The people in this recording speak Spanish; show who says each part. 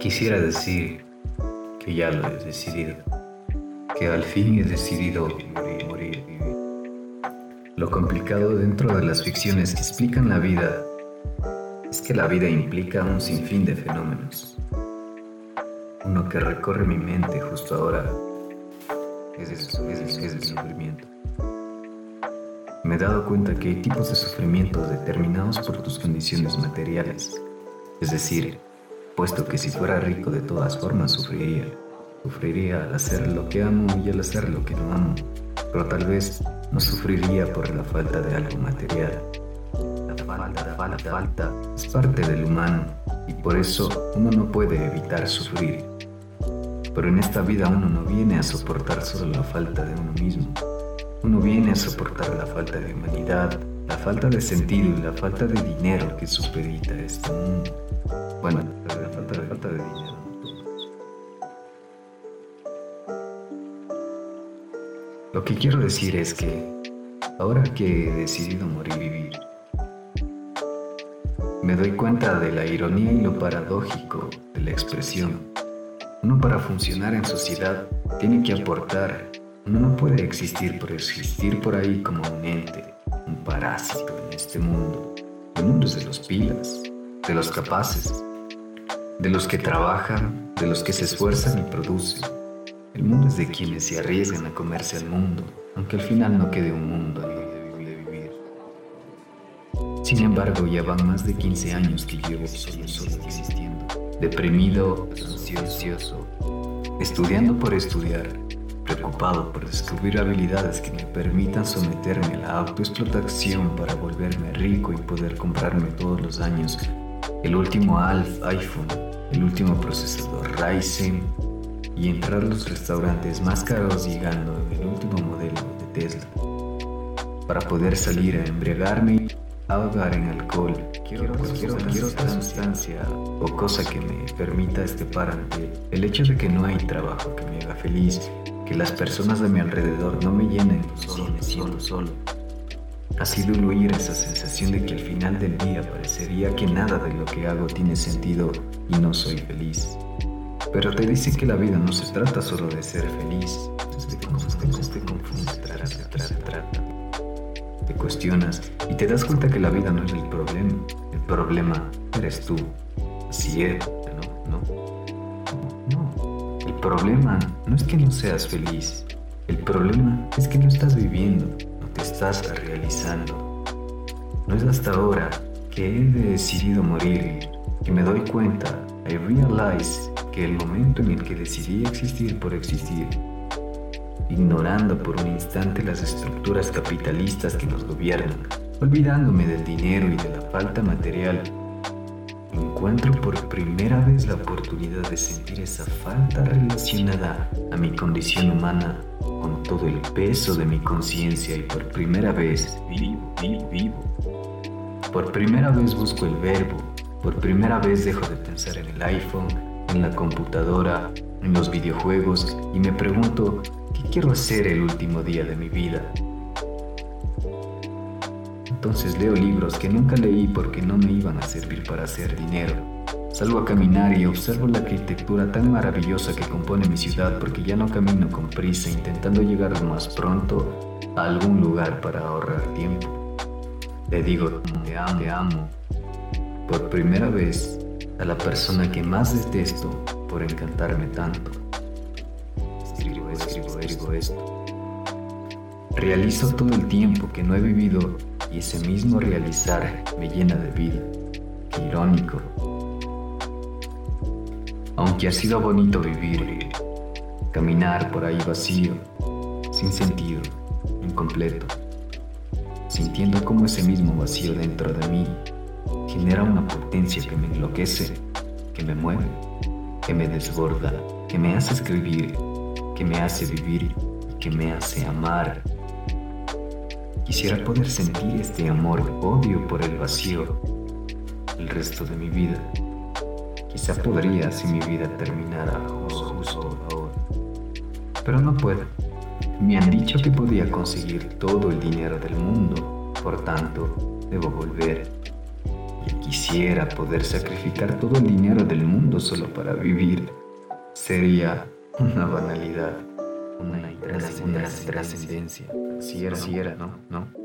Speaker 1: Quisiera decir que ya lo he decidido, que al fin he decidido morir, morir, vivir. Lo complicado dentro de las ficciones que explican la vida es que la vida implica un sinfín de fenómenos. Uno que recorre mi mente justo ahora es es el sufrimiento. Me he dado cuenta que hay tipos de sufrimientos determinados por tus condiciones materiales, es decir, puesto que si fuera rico de todas formas sufriría. Sufriría al hacer lo que amo y al hacer lo que no amo, pero tal vez no sufriría por la falta de algo material. La falta, la falta, la falta es parte del humano y por eso uno no puede evitar sufrir. Pero en esta vida uno no viene a soportar solo la falta de uno mismo. Uno viene a soportar la falta de humanidad, la falta de sentido y la falta de dinero que supedita este mundo. Bueno, Lo que quiero decir es que ahora que he decidido morir y vivir, me doy cuenta de la ironía y lo paradójico de la expresión. Uno para funcionar en sociedad tiene que aportar. Uno no puede existir por existir por ahí como un ente, un parásito en este mundo. El mundo es de los pilas, de los capaces, de los que trabajan, de los que se esfuerzan y producen. El mundo es de quienes se arriesgan a comerse al mundo, aunque al final no quede un mundo de vivir. Sin embargo, ya van más de 15 años que llevo solo, solo existiendo, deprimido, ansioso, estudiando por estudiar, preocupado por descubrir habilidades que me permitan someterme a la autoexplotación para volverme rico y poder comprarme todos los años el último Alf iPhone, el último procesador Ryzen y entrar a los restaurantes más caros llegando el último modelo de Tesla. Para poder salir a embriagarme y ahogar en alcohol, quiero, quiero otra sustancia o cosa que me permita estepar ante el hecho de que no hay trabajo que me haga feliz, que las personas de mi alrededor no me llenen, solo me siento solo ha sido diluir esa sensación de que al final del día parecería que nada de lo que hago tiene sentido y no soy feliz. Pero te dicen que la vida no se trata solo de ser feliz, te, te. Te cuestionas y te das cuenta que la vida no es el problema, el problema eres tú. Así es, no, no. No, el problema no es que no seas feliz, el problema es que no estás viviendo estás realizando. No es hasta ahora que he decidido morir que me doy cuenta, I realize, que el momento en el que decidí existir por existir, ignorando por un instante las estructuras capitalistas que nos gobiernan, olvidándome del dinero y de la falta material, encuentro por primera vez la oportunidad de sentir esa falta relacionada a mi condición humana con todo el peso de mi conciencia y por primera vez vivo, vivo, vivo. Por primera vez busco el verbo, por primera vez dejo de pensar en el iPhone, en la computadora, en los videojuegos y me pregunto, ¿qué quiero hacer el último día de mi vida? Entonces leo libros que nunca leí porque no me iban a servir para hacer dinero Salgo a caminar y observo la arquitectura tan maravillosa que compone mi ciudad porque ya no camino con prisa intentando llegar lo más pronto a algún lugar para ahorrar tiempo. Le digo, te amo, te amo. Por primera vez a la persona que más detesto por encantarme tanto. Escribo, escribo, escribo esto. Realizo todo el tiempo que no he vivido y ese mismo realizar me llena de vida. Qué irónico aunque ha sido bonito vivir, caminar por ahí vacío, sin sentido, incompleto, sintiendo como ese mismo vacío dentro de mí genera una potencia que me enloquece, que me mueve, que me desborda, que me hace escribir, que me hace vivir y que me hace amar. Quisiera poder sentir este amor-odio por el vacío el resto de mi vida. Quizá podría si mi vida terminara justo ahora. Pero no puedo. Me han dicho que podía conseguir todo el dinero del mundo, por tanto, debo volver. Quisiera poder sacrificar todo el dinero del mundo solo para vivir, sería una banalidad, una, trascendencia. Si era, si era, ¿no? ¿No?